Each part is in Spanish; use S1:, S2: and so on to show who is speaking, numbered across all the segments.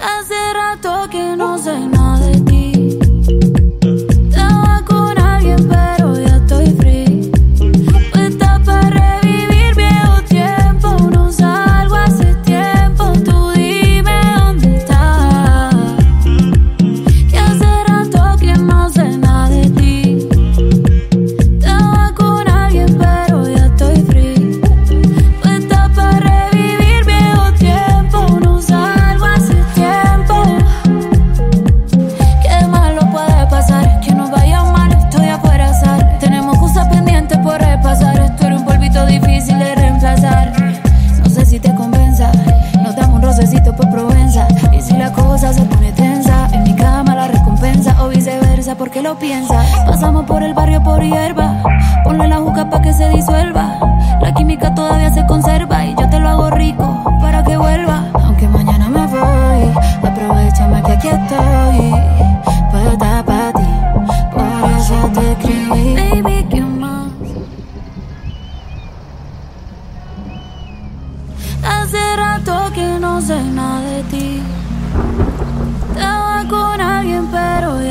S1: Hace rato que no sé nada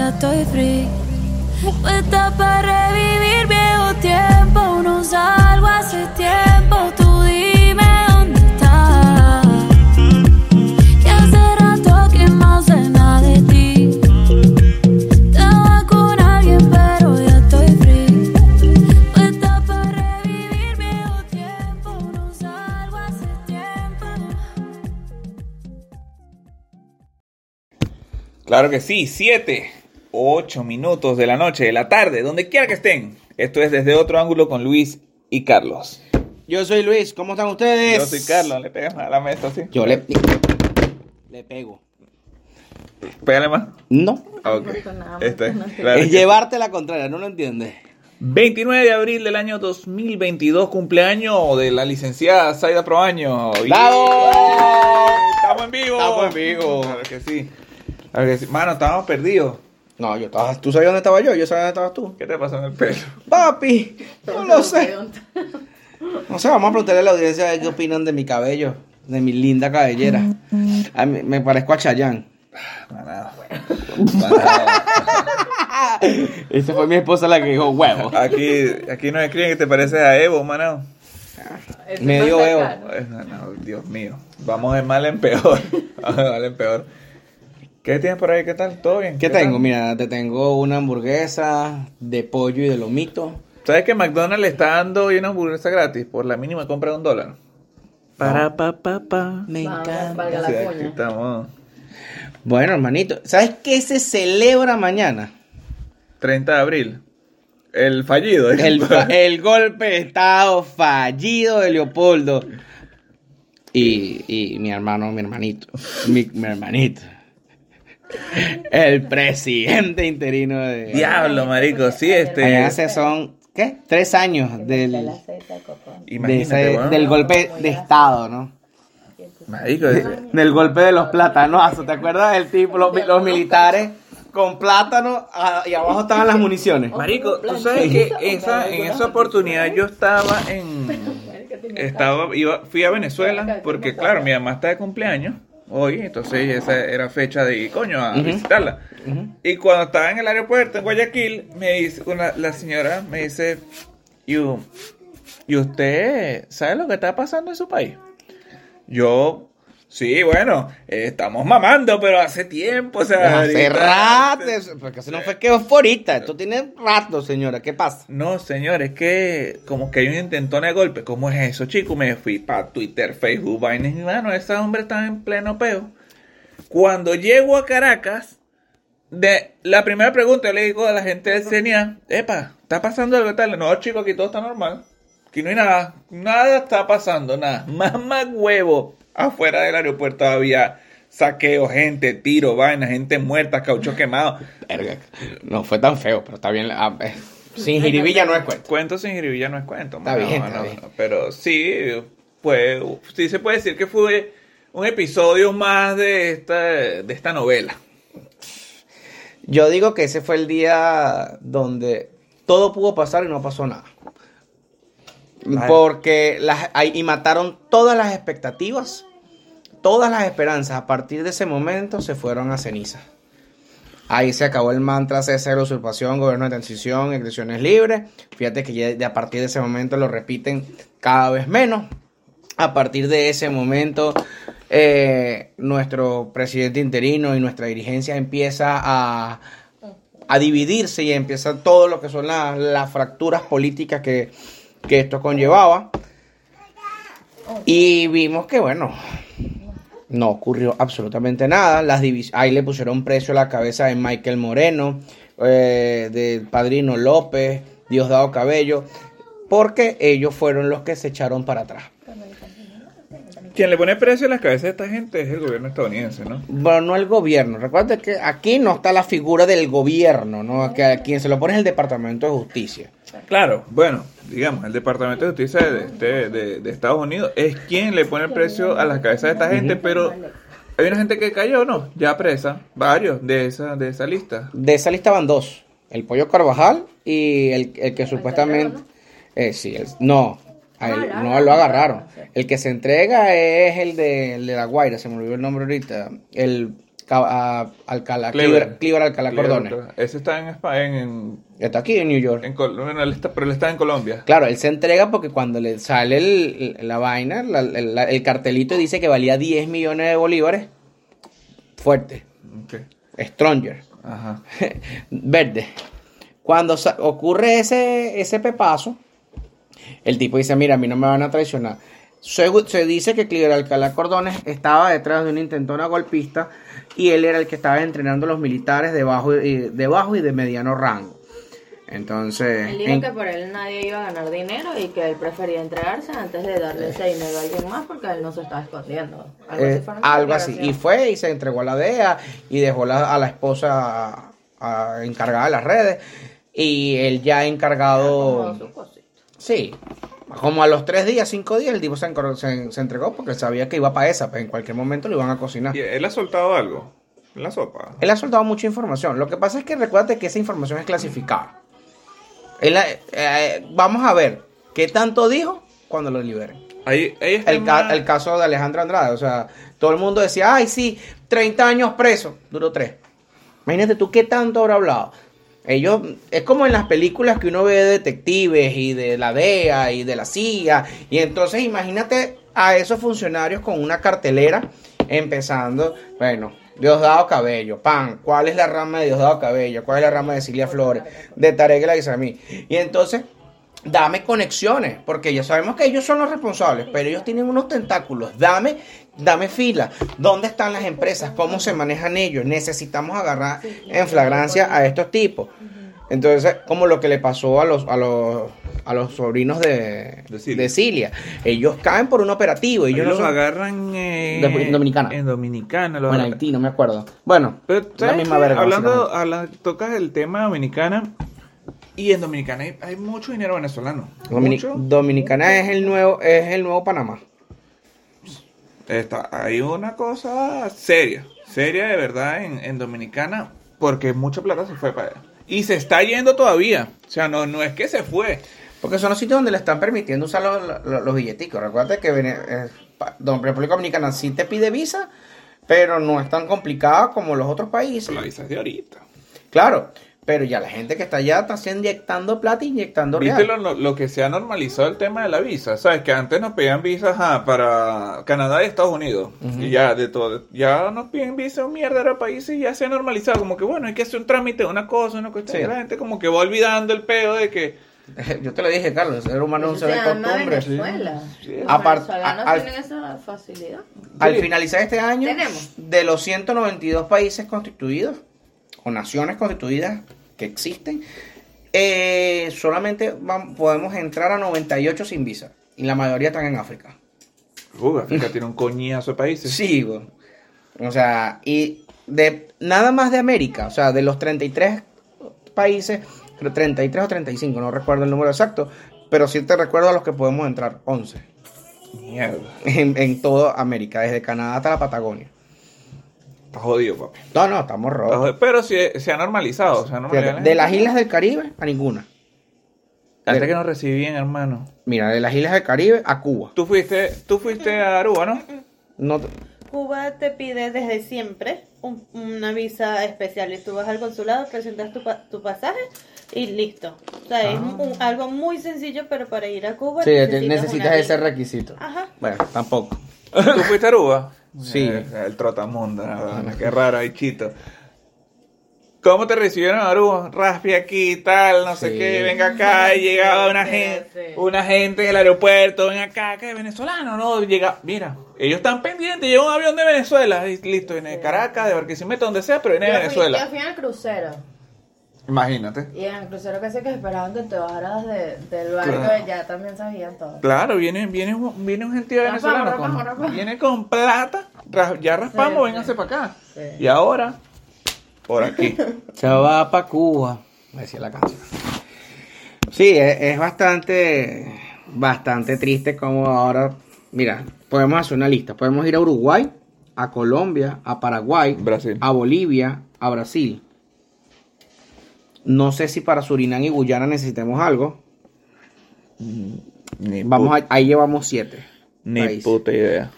S1: estoy free. Puesta para revivir viejo tiempo. No salgo hace tiempo. Tú dime dónde estás. Que hace rato que no sé nada de ti. Estaba con alguien, pero ya estoy free. Puesta para revivir viejo tiempo. No salgo hace tiempo.
S2: Claro que sí, 7, 8 minutos de la noche, de la tarde, donde quiera que estén. Esto es desde otro ángulo con Luis y Carlos.
S3: Yo soy Luis, ¿cómo están ustedes?
S2: Yo soy Carlos, le pegas a la mesa, ¿sí?
S3: Yo le, le pego.
S2: Pégale más.
S3: No,
S2: Ok. Este, claro
S3: es
S2: que-
S3: llevarte la contraria, ¿no lo entiendes?
S2: 29 de abril del año 2022, cumpleaños de la licenciada Zaida Proaño.
S3: ¡Bravo!
S2: ¡Estamos en vivo!
S3: Estamos en vivo.
S2: Claro que sí. Claro que sí. Mano, estábamos perdidos.
S3: No, yo estaba, tú sabías dónde estaba yo, yo sabía dónde estabas tú.
S2: ¿Qué te pasó en el pelo?
S3: Papi, no lo sé. No sé, vamos a preguntarle a la audiencia a ver qué opinan de mi cabello, de mi linda cabellera. A mí, me parezco a Chayanne.
S2: Manado.
S3: Esa fue mi esposa la que dijo huevo.
S2: Aquí, aquí nos escriben que te pareces a Evo, manado.
S3: Medio.
S2: Ay, no, no, Dios mío. Vamos de mal en peor. Vamos de mal en peor. ¿Qué tienes por ahí? ¿Qué tal? ¿Todo bien?
S3: ¿Qué tengo? Mira, te tengo una hamburguesa de pollo y de lomito.
S2: ¿Sabes que McDonald's le está dando hoy una hamburguesa gratis por la mínima compra de un dólar? Para pa pa pa.
S3: Me encanta.
S4: Valga la
S2: Sí, aquí
S4: cuña.
S2: estamos.
S3: Bueno, hermanito, ¿sabes qué se celebra mañana?
S2: 30 de abril. El fallido. ¿eh?
S3: El, fa- el golpe de estado fallido de Leopoldo. Y, y mi hermano, mi hermanito. Mi, mi hermanito. El presidente interino de.
S2: Diablo, marico. Sí, este.
S3: Allá hace son, ¿qué? Tres años del,
S4: de
S3: ese- del golpe de estado, ¿no?
S2: Marico,
S3: Del golpe de los plátanos. ¿Te acuerdas del tipo, los, los militares con plátano y abajo estaban las municiones?
S2: Marico, tú sabes que esa, en esa oportunidad yo estaba en. estaba, iba, fui a Venezuela porque, claro, mi mamá está de cumpleaños hoy, entonces esa era fecha de ir, coño, a visitarla. Y cuando estaba en el aeropuerto en Guayaquil, me dice, una, la señora me dice, ¿y, ¿y usted sabe lo que está pasando en su país? Yo, sí, bueno, eh, estamos mamando, pero hace tiempo, o sea,
S3: Hace rato, porque eso no fue que fue ahorita, esto tiene rato, señora, ¿qué pasa?
S2: No, señor, es que como que hay un intentón de golpe. ¿Cómo es eso, chico? Me fui para Twitter, Facebook, vainas y mano, ese hombre está en pleno peo. Cuando llego a Caracas, de la primera pregunta yo le digo a la gente del CNA, epa, ¿está pasando algo tal? No, chico, aquí todo está normal. Aquí no hay nada. Nada está pasando, nada. Mamá huevo. Afuera del aeropuerto había saqueo, gente, tiro, vaina, gente muerta, caucho quemado.
S3: No fue tan feo, pero está bien. ah, eh, sin jiribilla no es cuento.
S2: Cuento sin jiribilla no es cuento.
S3: Está bien,
S2: mano,
S3: está bien.
S2: mano. Pero sí, pues, sí se puede decir que fue un episodio más de esta, de esta novela.
S3: Yo digo que ese fue el día donde todo pudo pasar y no pasó nada. Porque las, y mataron todas las expectativas, todas las esperanzas. A partir de ese momento se fueron a cenizas. Ahí se acabó el mantra cese usurpación, gobierno de transición, elecciones libres. Fíjate que ya a partir de ese momento lo repiten cada vez menos. A partir de ese momento, eh, nuestro presidente interino y nuestra dirigencia empieza a, a dividirse y empieza todo lo que son las fracturas políticas que, que esto conllevaba. Y vimos que, bueno, no ocurrió absolutamente nada. Las Ahí le pusieron precio a la cabeza de Michael Moreno, eh, del padrino López, Diosdado Cabello, porque ellos fueron los que se echaron para atrás.
S2: Quien le pone precio a las cabezas de esta gente es el gobierno estadounidense, ¿no?
S3: Bueno, no el gobierno. Recuerda que aquí no está la figura del gobierno, ¿no? Que a quien se lo pone es el Departamento de Justicia.
S2: Claro, bueno, digamos, el Departamento de Justicia de, de- de- de Estados Unidos es quien le pone el precio a las cabezas de esta gente, pero hay una gente que cayó, ¿no? Ya presa, varios de esa, de esa lista.
S3: De esa lista van dos. El Pollo Carvajal y el, el que supuestamente... Eh, sí, el- no, a él- no lo agarraron. El que se entrega es el de, el de La Guaira, se me olvidó el nombre ahorita. El a- Alcalá, Cleaver Alcalá Cordones.
S2: Ese está en España, en,
S3: Está aquí en New York.
S2: en Col- bueno, él está, pero él está en Colombia.
S3: Claro, él se entrega porque cuando le sale el- la vaina, la- el, cartelito dice que valía 10 millones de bolívares. Fuerte.
S2: Ok.
S3: Stronger.
S2: Ajá.
S3: Verde. Cuando ocurre ese, ese pepazo, el tipo dice, mira, a mí no me van a traicionar. Se, se dice que Cliver Alcalá Cordones estaba detrás de una intentona golpista y él era el que estaba entrenando a los militares de bajo y, de bajo y de mediano rango. Entonces,
S4: Él dijo
S3: en-
S4: que por él nadie iba a ganar dinero y que él prefería entregarse antes de darle ese dinero a alguien más porque él no se estaba escondiendo. Algo
S3: Eh,
S4: así. sus
S3: algo así. Y fue y se entregó a la DEA y dejó la- a la esposa a- encargada de las redes. Y él ya encargado. Sí. Como a los tres días, cinco días, el tipo se, encargó- se, se entregó porque sabía que iba para esa, pues en cualquier momento lo iban a cocinar.
S2: ¿Y él ha soltado algo? En la sopa.
S3: Él ha soltado mucha información. Lo que pasa es que recuérdate que esa información es clasificada. Él, eh, vamos a ver qué tanto dijo cuando lo liberen.
S2: Ahí, ahí está
S3: El, ca-
S2: más-
S3: el caso de Alejandro Andrade, o sea, todo el mundo decía, ay, sí, 30 años preso, duró 3. Imagínate tú qué tanto habrá hablado. Ellos, es como en las películas que uno ve de detectives y de la DEA y de la CIA, y entonces imagínate a esos funcionarios con una cartelera empezando, bueno, Diosdado Cabello, pan, ¿cuál es la rama de Diosdado Cabello? ¿Cuál es la rama de Cilia Flores? De Tarek El Aguisamí. Y entonces dame conexiones, porque ya sabemos que ellos son los responsables, pero ellos tienen unos tentáculos. Dame, dame fila. ¿Dónde están las empresas? ¿Cómo se manejan ellos? Necesitamos agarrar en flagrancia a estos tipos. Entonces, como lo que le pasó a los, a los, a los sobrinos de,
S2: De Cilia.
S3: de Cilia. Ellos caen por un operativo. Ellos
S2: Ellos
S3: no
S2: los
S3: son-
S2: agarran en,
S3: De- en Dominicana.
S2: En Dominicana. Los
S3: o en
S2: agarran.
S3: Haití, no me acuerdo. Bueno,
S2: Pero,
S3: la
S2: ¿sabes
S3: misma verga.
S2: Hablando,
S3: básicamente.
S2: habla- tocas el tema Dominicana. Y en Dominicana hay, hay mucho dinero venezolano.
S3: Domini-
S2: Mucho.
S3: Dominicana es el nuevo, es el nuevo Panamá.
S2: Está, hay una cosa seria, seria de verdad en, en Dominicana, porque mucha plata se fue para allá. Y se está yendo todavía. O sea, no, no es que se fue.
S3: Porque son los sitios donde le están permitiendo usar los, los- los billeticos. Recuerda que eh, República Dominicana sí te pide visa, pero no es tan complicada como los otros países.
S2: La visa es de ahorita.
S3: Claro, pero ya la gente que está allá está inyectando plata, inyectando
S2: ¿Viste
S3: real.
S2: lo, que se ha normalizado el tema de la visa? ¿Sabes? Que antes nos pedían visas ajá, para Canadá y Estados Unidos. Y ya de todo. Ya nos piden visas un mierda de países y ya se ha normalizado. Como que bueno, hay que hacer un trámite, una cosa, una cuestión.
S3: Sí.
S2: Y la gente como que va olvidando el pedo de que.
S3: Yo te lo dije, Carlos, el ser humano no se ve costumbre.
S4: Venezuela.
S2: Sí.
S4: Los
S3: Apart-
S4: venezolanos
S3: a- al-
S4: tienen esa facilidad.
S3: Al
S2: Sí.
S3: finalizar este año,
S4: Tenemos.
S3: de los 192 países constituidos, o naciones constituidas que existen, eh, solamente podemos entrar a 98 sin visa. Y la mayoría están en África.
S2: Uh, África tiene un coñazo de países.
S3: Sí, güey. O sea, y de nada más de América, o sea, de los 33 países, creo 33 o 35, no recuerdo el número exacto, pero sí te recuerdo a los que podemos entrar, 11,
S2: Mierda.
S3: en, en toda América, desde Canadá hasta la Patagonia.
S2: Está jodido, papi.
S3: No, no, estamos
S2: jodido. Pero sí, se ha normalizado. Se ha normalizado.
S3: Fíjate, de las islas del Caribe a ninguna.
S2: Antes que nos recibían, hermano.
S3: Mira, de las islas del Caribe a Cuba.
S2: Tú fuiste, tú fuiste a Aruba, ¿no?
S3: No,
S5: Cuba te pide desde siempre un- una visa especial y tú vas al consulado, presentas tu, pa- tu pasaje y listo. O sea, es un- algo muy sencillo, pero para ir a Cuba
S3: sí,
S5: necesitas,
S3: ese requisito.
S5: Ajá.
S3: Bueno, tampoco.
S2: ¿Tú fuiste a Aruba?
S3: Sí.
S2: El trotamundo, ¿no? qué raro, ahí chito. ¿Cómo te recibieron en Aruba? Raspi aquí, tal, no sé qué, venga acá, y llegaba una gente, una gente del aeropuerto, ven acá, que venezolano, no, llega, mira, ellos están pendientes, llega un avión de Venezuela, y listo, viene de Caracas, de Barquisimeto, donde sea, pero viene de
S4: Yo fui,
S2: Venezuela.
S4: yo fui en el crucero.
S2: Imagínate.
S4: Y en el crucero casi que esperaban que te bajaras de- del barco
S2: Claro.
S4: y ya también sabían todo.
S2: Claro, viene, viene, un- viene un gentío
S4: Raspamos,
S2: venezolano,
S4: raspamos,
S2: con,
S4: raspamos.
S2: viene con plata, ya raspamos,
S4: Sí,
S2: vénganse
S4: sí.
S2: para acá.
S4: Sí.
S2: Y ahora, por aquí.
S3: Se va para Cuba, me decía la canción. Sí, es, es bastante, bastante triste como ahora, mira, podemos hacer una lista, podemos ir a Uruguay, a Colombia, a Paraguay,
S2: Brasil.
S3: a Bolivia, a Brasil. No sé si para Surinam y Guyana necesitemos algo.
S2: Ni
S3: Vamos a- ahí llevamos siete.
S2: Ni
S3: países.
S2: puta idea.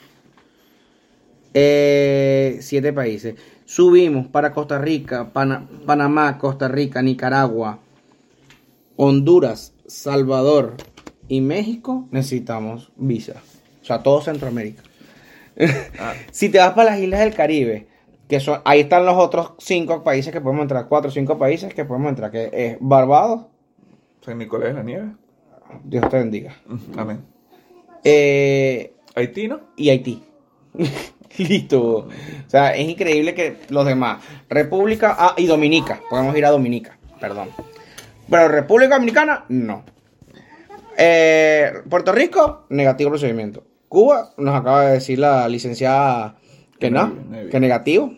S3: Eh, siete países. Subimos para Costa Rica, Pana- Panamá, Costa Rica, Nicaragua, Honduras, Salvador y México. Necesitamos visa. O sea, todo Centroamérica.
S2: Ah.
S3: Si te vas para las islas del Caribe, que son, ahí están los otros cinco países que podemos entrar, cuatro o cinco países que podemos entrar, que es Barbados,
S2: San Nicolás de la Nieve.
S3: Dios te bendiga,
S2: Amén.
S3: eh,
S2: Haití, ¿no?
S3: y Haití. Listo. O sea, es increíble que los demás. República ah, y Dominica. Podemos ir a Dominica, perdón. Pero República Dominicana, no. Eh, Puerto Rico, negativo procedimiento. Cuba, nos acaba de decir la licenciada que no, que negativo.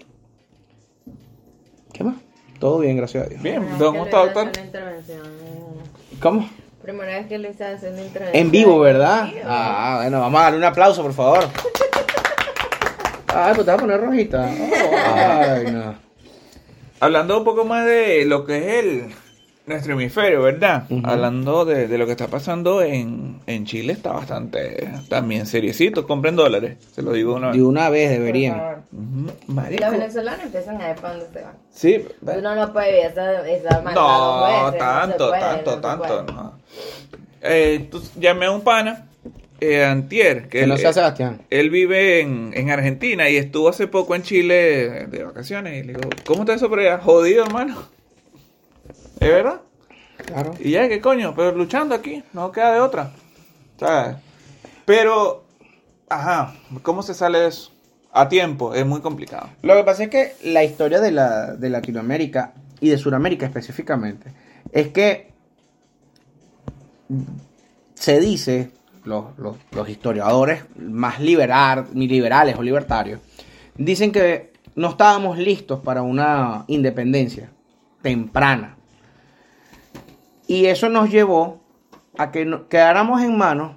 S3: ¿Qué más? Todo bien, gracias a Dios.
S2: Bien,
S4: le hice
S2: doctor.
S3: ¿Cómo?
S4: Primera vez que le hice hacer una intervención.
S3: En vivo, ¿verdad?
S4: En vivo.
S3: Ah, bueno, vamos a darle un aplauso, por favor. Ay, pues te vas a poner rojita. Oh, ay, no.
S2: Hablando un poco más de lo que es el nuestro hemisferio, ¿verdad? Hablando de, de lo que está pasando en, en Chile, está bastante también seriecito. Compren dólares, se lo digo una vez.
S3: De una vez deberían.
S4: Y
S2: marico.
S4: los venezolanos empiezan a ver para dónde se van.
S2: Sí,
S4: Uno no puede ver esa, esa
S2: No, tanto,
S4: puede,
S2: tanto,
S4: no
S2: tanto. no. Eh, tú- llamé a un pana, eh, Antier, que
S3: Que no
S2: él,
S3: sea Sebastián.
S2: él vive en, en Argentina y estuvo hace poco en Chile de vacaciones. Y le digo, ¿cómo está eso por allá? Jodido, hermano. ¿Es verdad?
S3: Claro.
S2: Y ya, ¿qué coño? Pero luchando aquí, no queda de otra. ¿Sabes? Pero, ajá, ¿cómo se sale eso? A tiempo, es muy complicado.
S3: Lo que pasa es que la historia de, la, de Latinoamérica y de Sudamérica específicamente es que se dice, los, los- los historiadores más liberar, liberales o libertarios, dicen que no estábamos listos para una independencia temprana. Y eso nos llevó a que quedáramos en manos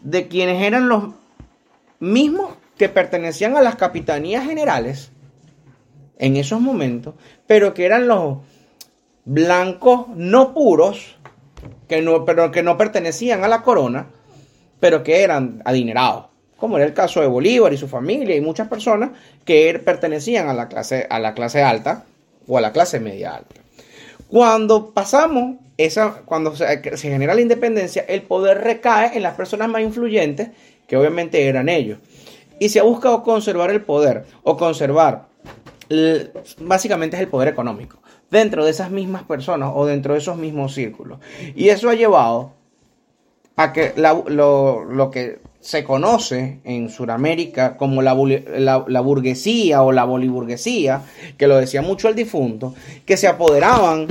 S3: de quienes eran los mismos que pertenecían a las capitanías generales en esos momentos, pero que eran los blancos no puros que no, pero que no pertenecían a la corona, pero que eran adinerados, como era el caso de Bolívar y su familia y muchas personas que er- pertenecían a la clase, a la clase alta o a la clase media alta. Cuando pasamos, esa, cuando se, genera la independencia, el poder recae en las personas más influyentes, que obviamente eran ellos. Y se ha buscado conservar el poder o conservar, básicamente es el poder económico, dentro de esas mismas personas o dentro de esos mismos círculos. Y eso ha llevado a que lo que se conoce en Sudamérica como la, la- la burguesía o la boliburguesía, que lo decía mucho el difunto, que se apoderaban.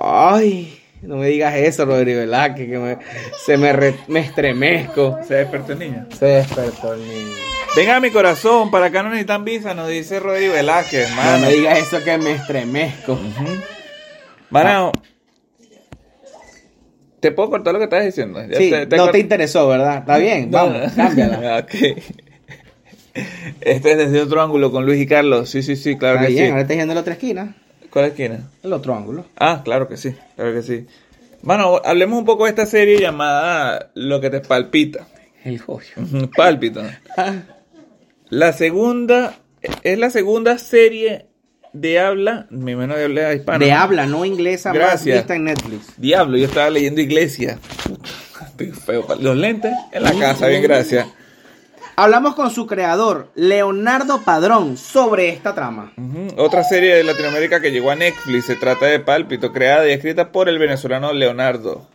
S3: Ay, no me digas eso, Rodrigo Velázquez, que me- se me, re- me estremezco.
S2: Se despertó el niño.
S3: Se despertó el niño.
S2: Venga mi corazón, para acá no necesitan visa, nos dice Rodrigo Velázquez,
S3: No
S2: mano.
S3: me digas eso que me estremezco.
S2: Mano, ¿te puedo cortar lo que estás diciendo? Ya
S3: Sí,
S2: te- te
S3: no te interesó, ¿verdad? Está bien,
S2: No.
S3: vamos, cámbiala.
S2: ok. Este es desde otro ángulo con Luis y Carlos. Sí, sí, sí, claro
S3: Está
S2: que
S3: bien,
S2: sí.
S3: ahora estás yendo a la otra esquina.
S2: ¿Cuál esquina?
S3: El otro ángulo.
S2: Ah, claro que sí, claro que sí. Bueno, hablemos un poco de esta serie llamada Lo que te palpita.
S3: El joyo.
S2: Ujú, Pálpita. La segunda, es la segunda serie de habla, mi menos de habla hispana.
S3: De habla, no inglesa, más
S2: Gracias.
S3: vista en Netflix.
S2: Diablo, yo estaba leyendo Iglesia. Estoy feo. Los lentes en la casa, bien, gracias.
S3: Hablamos con su creador, Leonardo Padrón, sobre esta trama.
S2: Otra serie de Latinoamérica que llegó a Netflix se trata de Pálpito, creada y escrita por el venezolano Leonardo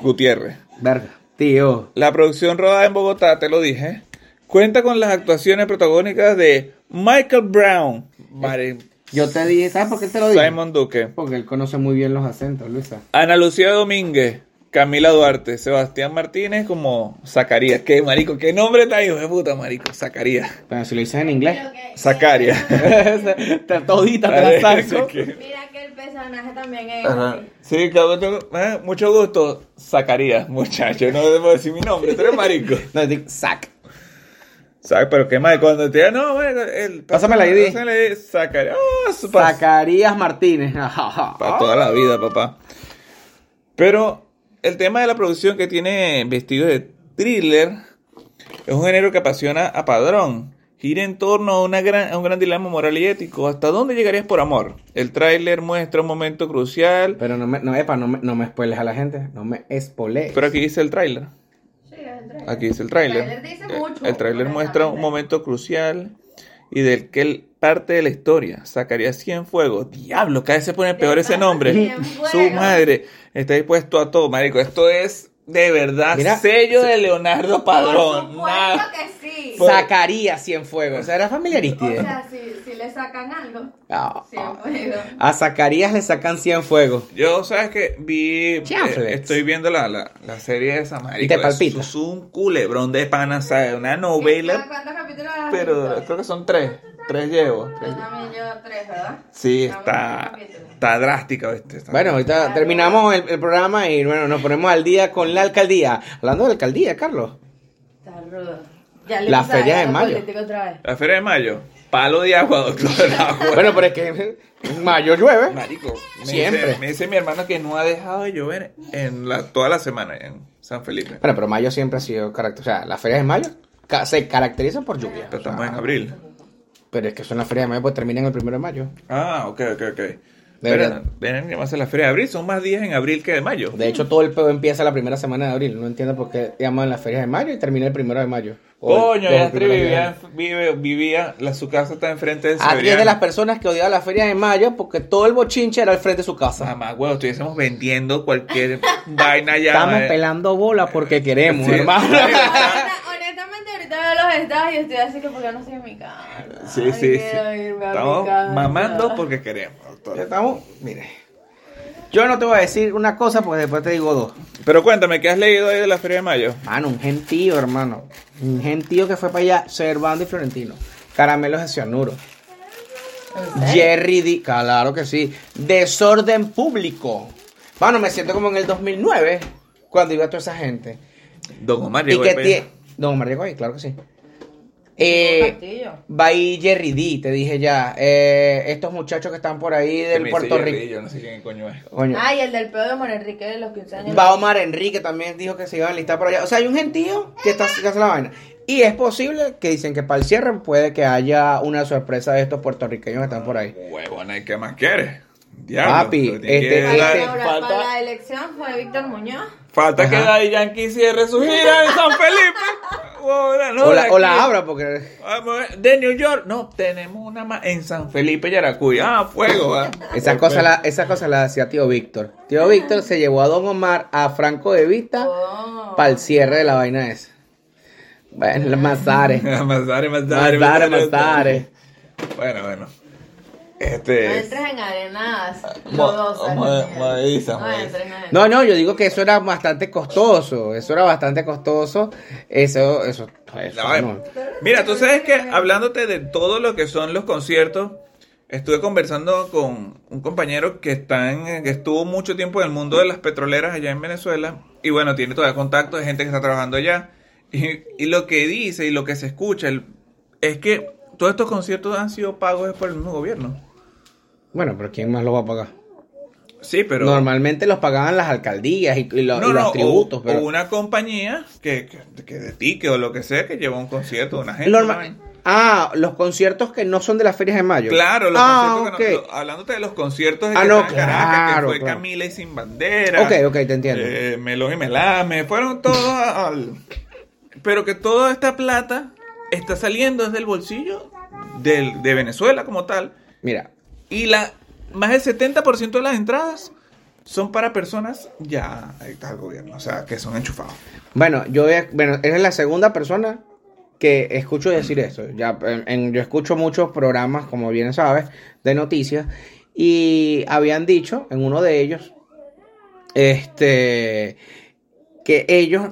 S2: Gutiérrez.
S3: Verga, tío.
S2: La producción rodada en Bogotá, te lo dije, cuenta con las actuaciones protagónicas de Michael Brown, Mari-
S3: Yo te dije, ¿sabes por qué te lo dije?
S2: Simon Duque,
S3: Porque él conoce muy bien los acentos, Luisa.
S2: Ana Lucía Domínguez, Camila Duarte, Sebastián Martínez como Zacarías. Qué marico, qué nombre tan hijo de puta, marico. Zacarías.
S3: Pero si lo dices en inglés,
S2: Zacarías.
S3: todita te la saco.
S4: Mira que el personaje también es
S2: Ajá. Sí, cabrón, eh, mucho gusto. Zacarías, muchacho. No debo decir mi nombre, tú eres marico.
S3: No, digo, sac.
S2: ¿Sabes? Pero qué mal, cuando te digan, no, bueno, el,
S3: Pásame la ID.
S2: Pásame la ID, Zacarías. Pas-
S3: Zacarías Martínez.
S2: Para toda la vida, papá. Pero el tema de la producción que tiene vestido de thriller es un género que apasiona a Padrón. Gira en torno a, una gran, a un gran dilema moral y ético. ¿Hasta dónde llegarías por amor? El tráiler muestra un momento crucial.
S3: Pero no me, no, epa, no me, no me spoiles a la gente. No me spoiles.
S2: Pero aquí dice el tráiler.
S4: El.
S2: Aquí dice el tráiler.
S4: El tráiler
S2: Eh, tráiler muestra un momento crucial y del que parte de la historia. Sacaría Cienfuegos. Diablo, cada vez se pone peor ese nombre. Su madre está dispuesto a todo, marico. Esto es de verdad
S3: Mira,
S2: sello de Leonardo
S4: Por
S2: Padrón.
S4: supuesto
S2: Nada.
S4: que sí.
S3: Zacarías Cienfuegos. O sea, era
S4: O
S3: familiaristide.
S4: sea, si, si le sacan algo, puedo.
S3: A Zacarías le sacan Cienfuegos.
S2: Yo, ¿sabes que Vi, eh, estoy viendo la, la, la serie de esa marico.
S3: Y te palpita.
S2: Es un culebrón de pana, ¿sabes? Una novela,
S4: ¿Cuántos capítulos
S2: pero creo que son tres. Tres llevo.
S4: Yo también llevo tres, ¿verdad?
S2: Sí, está, está drástica. Está-
S3: Bueno, ahorita terminamos el, el programa y bueno, nos ponemos al día con la alcaldía. Hablando de la alcaldía, Carlos.
S4: Está rudo. Ya le
S3: La feria de mayo.
S4: político otra vez.
S2: La feria de mayo, palo de agua, doctor.
S3: Bueno, pero es que en mayo llueve.
S2: Marico, me
S3: Siempre.
S2: Dice, me dice mi hermano que no ha dejado de llover en la, toda la semana en San Felipe.
S3: Bueno, pero mayo siempre ha sido carácter. O sea, las ferias de mayo ca- se caracterizan por lluvia.
S2: Pero estamos en abril.
S3: Pero es que son las ferias de mayo, pues terminan el primero de mayo.
S2: Ah, ok, ok, ok.
S3: De
S2: Pero
S3: verdad.
S2: ven llamarse la feria de abril, son más días en abril que de mayo.
S3: De hecho, todo el pedo empieza la primera semana de abril. No entiendo por qué llaman las ferias de mayo y termina el primero de mayo.
S2: Coño,
S3: o el
S2: ya
S3: primero de
S2: vivía, vivía, la, su casa está enfrente de
S3: Adri es de las personas que odiaba las ferias de mayo porque todo el bochinche era al frente de su casa.
S2: Mamá, huevo, estuviésemos vendiendo cualquier vaina ya.
S3: Estamos
S2: eh.
S3: pelando bola porque queremos,
S2: Sí.
S3: hermano.
S4: Veo los estados y estoy así que porque no estoy en mi casa.
S2: Sí,
S4: Ay,
S2: sí, sí. Estamos mamando porque queremos, doctor.
S3: Ya estamos, mire. Yo no te voy a decir una cosa porque después te digo dos.
S2: Pero cuéntame, ¿qué has leído ahí de la feria de mayo?
S3: Mano, un gentío, hermano. Un gentío que fue para allá, Servando y Florentino. Caramelos de cianuro. Jerry D. Claro que sí. Desorden público. Mano, me siento como en el 2009 cuando iba toda esa gente.
S2: Don Omar
S3: Y que Don Omar llegó ahí, claro que sí. Eh, va ahí Jerry D, te dije ya. Eh, estos muchachos que están por ahí del Puerto Rico.
S2: Yo no sé quién coño es.
S3: Coño.
S4: Ah, y el del pedo de Juan Enrique de los 15 años.
S3: Va Omar Enrique también dijo que se iba a enlistar por allá. O sea, hay un gentío que está que hace la vaina. Y es posible que dicen que para el cierre puede que haya una sorpresa de estos puertorriqueños que están por ahí.
S2: Huevona, ¿y qué más quieres? Diablo.
S3: Papi, este- este-
S2: falta,
S4: para la elección fue Víctor Muñoz.
S2: Falta que. Daddy Yankee cierre su gira en San Felipe. No,
S3: o, la, o abra porque...
S2: Vamos a ver, De New York, no, tenemos una más en San Felipe, Yaracuy. Ah, fuego, ah.
S3: Esa cosa, la, esa cosa la hacía tío Víctor. Tío Víctor se llevó a Don Omar a Franco de Vista
S4: Oh.
S3: para el cierre de la vaina esa. Bueno, las Mazares.
S2: Mazare, Mazare,
S3: Mazares, Mazares.
S2: Bueno, bueno.
S4: No
S2: Este.
S4: entres en arenas lodosas. No entres en arenas.
S3: No, no, yo digo que eso era bastante costoso. Eso era bastante costoso. Eso, eso. eso no.
S2: Mira, tú sabes que hablándote de todo lo que son los conciertos, estuve conversando con un compañero que está en, que estuvo mucho tiempo en el mundo de las petroleras allá en Venezuela y bueno, tiene todavía contacto de gente que está trabajando allá y, y lo que dice y lo que se escucha el- es que todos estos conciertos han sido pagos por el mismo gobierno.
S3: Bueno, pero ¿quién más lo va a pagar?
S2: Sí, pero
S3: Normalmente los pagaban las alcaldías y, y lo-
S2: no,
S3: y los
S2: no, o-
S3: tributos.
S2: o,
S3: pero...
S2: una compañía que, que, que de ticket o lo que sea que lleva un concierto de una gente.
S3: Ah, los conciertos que no son de las ferias de mayo.
S2: Claro, los
S3: ah,
S2: conciertos que no- lo- hablándote de los conciertos de
S3: Ah,
S2: que
S3: no,
S2: Caracas, que fue
S3: claro.
S2: Camila y Sin Bandera.
S3: Ok, ok, te entiendo.
S2: eh, Melón y Melame, fueron todos al... Pero que toda esta plata está saliendo desde el bolsillo del, de Venezuela como tal.
S3: Mira,
S2: Y la más del 70% de las entradas son para personas ya está el gobierno, o sea, que son enchufados.
S3: bueno, yo bueno, eres la segunda persona que escucho decir eso. Ya, en- yo escucho muchos programas, como bien sabes, de noticias, y habían dicho en uno de ellos, este, que ellos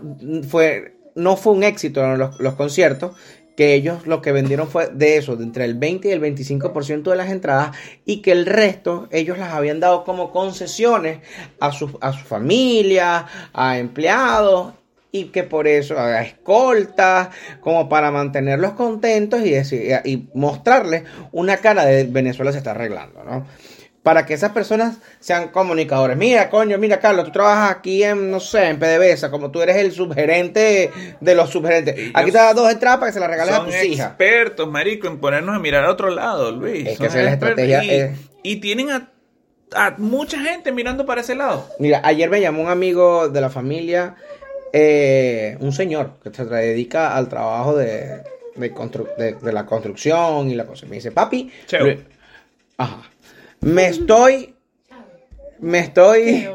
S3: fue, no fue un éxito los, los conciertos, que ellos lo que vendieron fue de eso, de entre el 20 y el 25% de las entradas, y que el resto ellos las habían dado como concesiones a su, a su familia, a empleados, y que por eso a escoltas, como para mantenerlos contentos y, decir, y mostrarles una cara de Venezuela se está arreglando, ¿no? Para que esas personas sean comunicadores. Mira, coño, mira, Carlos, tú trabajas aquí en, no sé, en PDVSA, como tú eres el subgerente de los subgerentes. Aquí te das dos entradas para que se las regales a tus hijas.
S2: expertos, marico, en ponernos a mirar a otro lado, Luis.
S3: Es
S2: Son
S3: que esa es la estrategia,
S2: Y,
S3: eh.
S2: y tienen a, a mucha gente mirando para ese lado.
S3: Mira, ayer me llamó un amigo de la familia, eh, un señor que se dedica al trabajo de, de, constru- de- de la construcción y la cosa. Me dice, papi. Luis- ajá, me estoy, me estoy,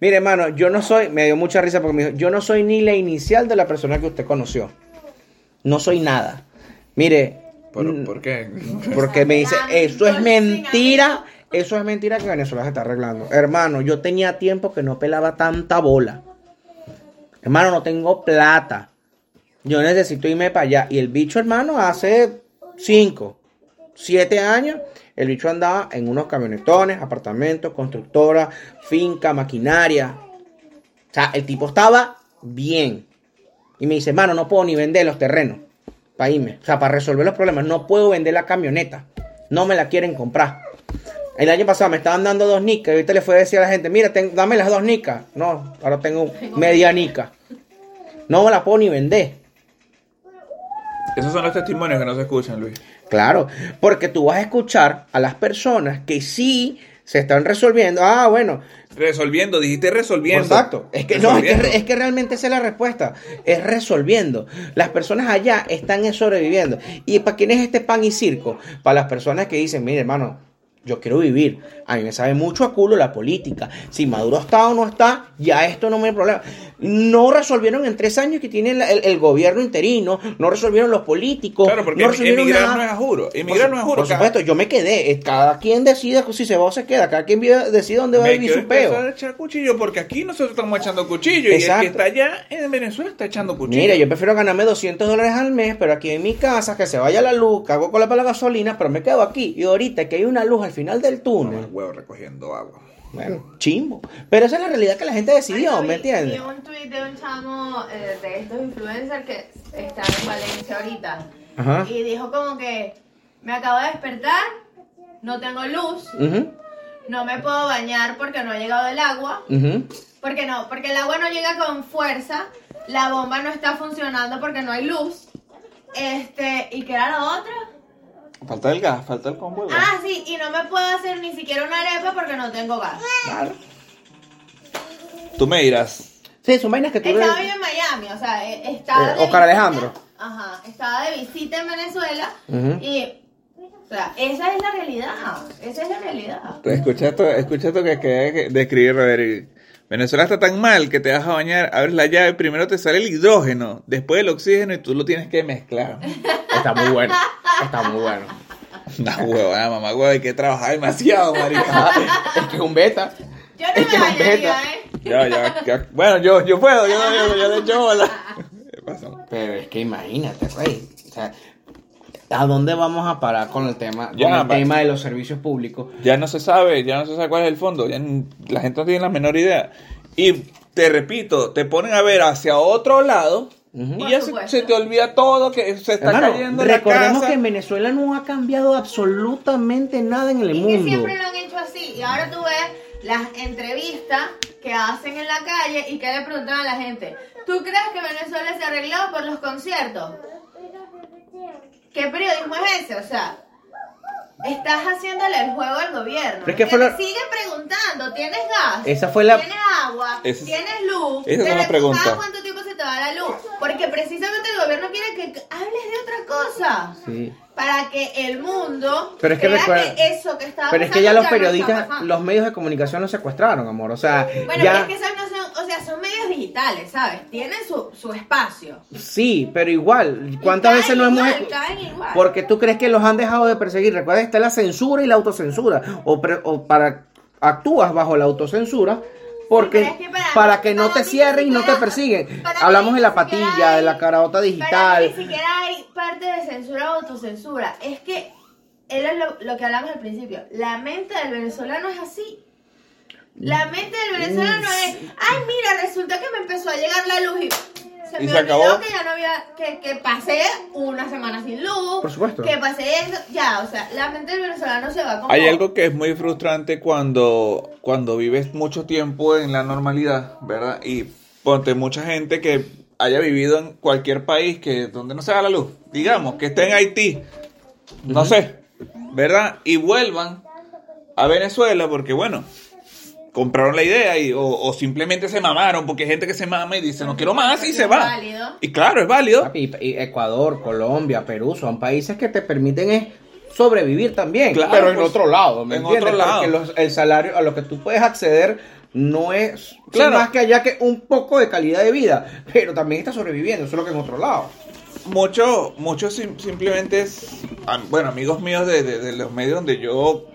S3: mire hermano, yo no soy, me dio mucha risa porque me dijo, yo no soy ni la inicial de la persona que usted conoció. No soy nada. Mire,
S2: ¿Por, por qué?
S3: porque me dice, eso es mentira, eso es mentira que Venezuela se está arreglando. Hermano, yo tenía tiempo que no pelaba tanta bola. Hermano, no tengo plata. Yo necesito irme para allá. Y el bicho, hermano, hace 5, 7 años, el bicho andaba en unos camionetones, apartamentos, constructora, finca, maquinaria. O sea, el tipo estaba bien. Y me dice, hermano, no puedo ni vender los terrenos para irme. O sea, para resolver los problemas. No puedo vender la camioneta. No me la quieren comprar. El año pasado me estaban dando dos nicas y ahorita le fue a decir a la gente, mira, ten- dame las dos nicas. No, ahora tengo media nica. No me la puedo ni vender.
S2: Esos son los testimonios que no se escuchan, Luis.
S3: Claro, porque tú vas a escuchar a las personas que sí se están resolviendo. Ah, bueno,
S2: Resolviendo, dijiste resolviendo.
S3: Exacto. Es que no, es que,
S2: Resolviendo.
S3: es que realmente esa es la respuesta. Es resolviendo. Las personas allá están es sobreviviendo. ¿Y para quién es este pan y circo? Para las personas que dicen, mire, hermano, yo quiero vivir. A mí me sabe mucho a culo la política. Si Maduro está o no está, ya esto no me problema. No resolvieron en tres años que tiene el, el- el gobierno interino, no resolvieron los políticos.
S2: Claro, porque
S3: no resolvieron
S2: emigrar
S3: nada.
S2: no es a juro. Emigrar no es a juro.
S3: Por supuesto, yo me quedé. Cada quien decide si se va o se queda. Cada quien decide dónde va a
S2: Me
S3: vivir
S2: quiero
S3: su peo.
S2: a echar cuchillo porque aquí nosotros estamos echando cuchillo y el que está allá en Venezuela está echando cuchillo.
S3: Mira, yo prefiero ganarme 200 dólares al mes, pero aquí en mi casa, que se vaya la luz, cago con la gasolina, pero me quedo aquí. Y ahorita que hay una luz al final del túnel,
S2: el huevo recogiendo agua.
S3: bueno, chimbo. Pero esa es la realidad que la gente decidió,
S4: Ay,
S3: ¿me entiendes?
S4: Vi un tweet de un chamo eh, de estos influencers que está en Valencia ahorita.
S3: Ajá.
S4: y dijo como que me acabo de despertar, no tengo luz, no me puedo bañar porque no ha llegado el agua, porque no, porque el agua no llega con fuerza, la bomba no está funcionando porque no hay luz. Este, ¿y qué era lo otro?
S2: Falta el gas, falta el combo.
S4: Ah, sí, y no me puedo hacer ni siquiera una arepa porque no tengo gas.
S3: Claro.
S2: Tú me dirás.
S3: Sí, son vainas que tú...
S4: Estaba yo en Miami, o sea, eh, estaba
S3: Eh,
S4: de
S3: Oscar
S4: visita-
S3: Alejandro.
S4: Ajá, estaba de visita en Venezuela
S3: Ujú.
S4: y, o sea, esa es la realidad, esa es la realidad.
S2: Escucha esto, escucha esto que acabé de describir, Roderick. Venezuela está tan mal que te vas a bañar, abres la llave, primero te sale el hidrógeno, después el oxígeno y tú lo tienes que mezclar.
S3: Está muy bueno. Está muy bueno.
S2: Una huevada, mamá, huevo, hay que trabajar demasiado, marica.
S3: es que es un beta.
S4: Yo no
S3: Es que
S4: me
S3: es beta.
S4: ¿eh?
S2: Ya, ya, ya. Bueno, yo, yo puedo, yo, yo, yo le echo bola. ¿Qué pasó?
S3: Pero es que imagínate, güey. O sea, ¿a dónde vamos a parar con el tema,
S2: Ya,
S3: con el
S2: va.
S3: tema de los servicios públicos?
S2: Ya no se sabe, ya no se sabe cuál es el fondo, ya la gente no tiene la menor idea. Y te repito, te ponen a ver hacia otro lado
S3: Ujú.
S2: y
S4: Por
S2: ya se, se te olvida todo, que se está
S3: Hermano,
S2: cayendo la
S3: recordemos
S2: casa.
S3: que en Venezuela no ha cambiado absolutamente nada en el
S4: Y que
S3: mundo.
S4: siempre lo han hecho así. Y ahora tú ves las entrevistas que hacen en la calle y que le preguntan a la gente, ¿tú crees que Venezuela se arregló por los conciertos? ¿Qué periodismo es ese? O sea, estás haciéndole el juego al gobierno.
S3: Pero es que
S4: Que te
S3: la-
S4: siguen preguntando, ¿tienes gas?
S3: Esa fue la-
S4: ¿Tienes agua?
S2: Esa-
S4: ¿Tienes luz?
S2: esa es
S4: ¿Te
S2: una
S4: recu-
S2: pregunta.
S4: ¿Cada cuánto tiempo se te va la luz? Porque precisamente el gobierno quiere que hables de otra cosa.
S3: Sí.
S4: Para que el mundo
S3: Pero es que recuerda-
S4: que eso que estaba
S3: Pero es que ya los periodistas, los medios de comunicación los secuestraron, amor. O sea,
S4: Bueno,
S3: ya...
S4: es que esos no son, o sea, son medios digitales, ¿sabes? Tienen su, su espacio.
S3: Sí, pero igual, ¿cuántas veces no hemos... Porque tú crees que los han dejado de perseguir. Recuerda está la censura y la autocensura. O, pre- o para actúas bajo la autocensura porque
S4: pero es que para-
S3: para que no
S4: para
S3: te cierren y no te persiguen.
S4: para
S3: Hablamos de la patilla, de la carota
S4: Para mí
S3: digital.
S4: ni siquiera hay parte de censura o autocensura. Es que era lo, lo que hablamos al principio. La mente del venezolano es así. La mente del venezolano
S3: Mm,
S4: es, ay, mira, resulta que me empezó a llegar la luz y se
S2: Y
S4: me
S2: se
S4: olvidó
S2: acabó.
S4: que ya no que, que pasé una semana sin luz.
S3: Por supuesto.
S4: Que pasé eso, ya, o sea, la mente del venezolano se va como...
S2: Hay algo que es muy frustrante cuando, cuando vives mucho tiempo en la normalidad, ¿verdad? Y ponte mucha gente que haya vivido en cualquier país que donde no se da la luz, digamos, que esté en Haití, no sé, ¿verdad? Y vuelvan a Venezuela porque, bueno, compraron la idea y, o, o simplemente se mamaron porque hay gente que se mama y dice, no quiero más y se
S4: Es
S2: va.
S4: válido.
S2: Y claro, es válido.
S3: Y Ecuador, Colombia, Perú son países que te permiten es sobrevivir también,
S2: Claro,
S3: pero en
S2: pues,
S3: otro lado, ¿me
S2: en
S3: entiendes?
S2: otro lado.
S3: Porque los- el salario a lo que tú puedes acceder no es
S2: Claro.
S3: más que allá que un poco de calidad de vida, pero también estás sobreviviendo, solo que en otro lado.
S2: Muchos muchos sim- simplemente es, bueno, amigos míos de, de- de los medios donde yo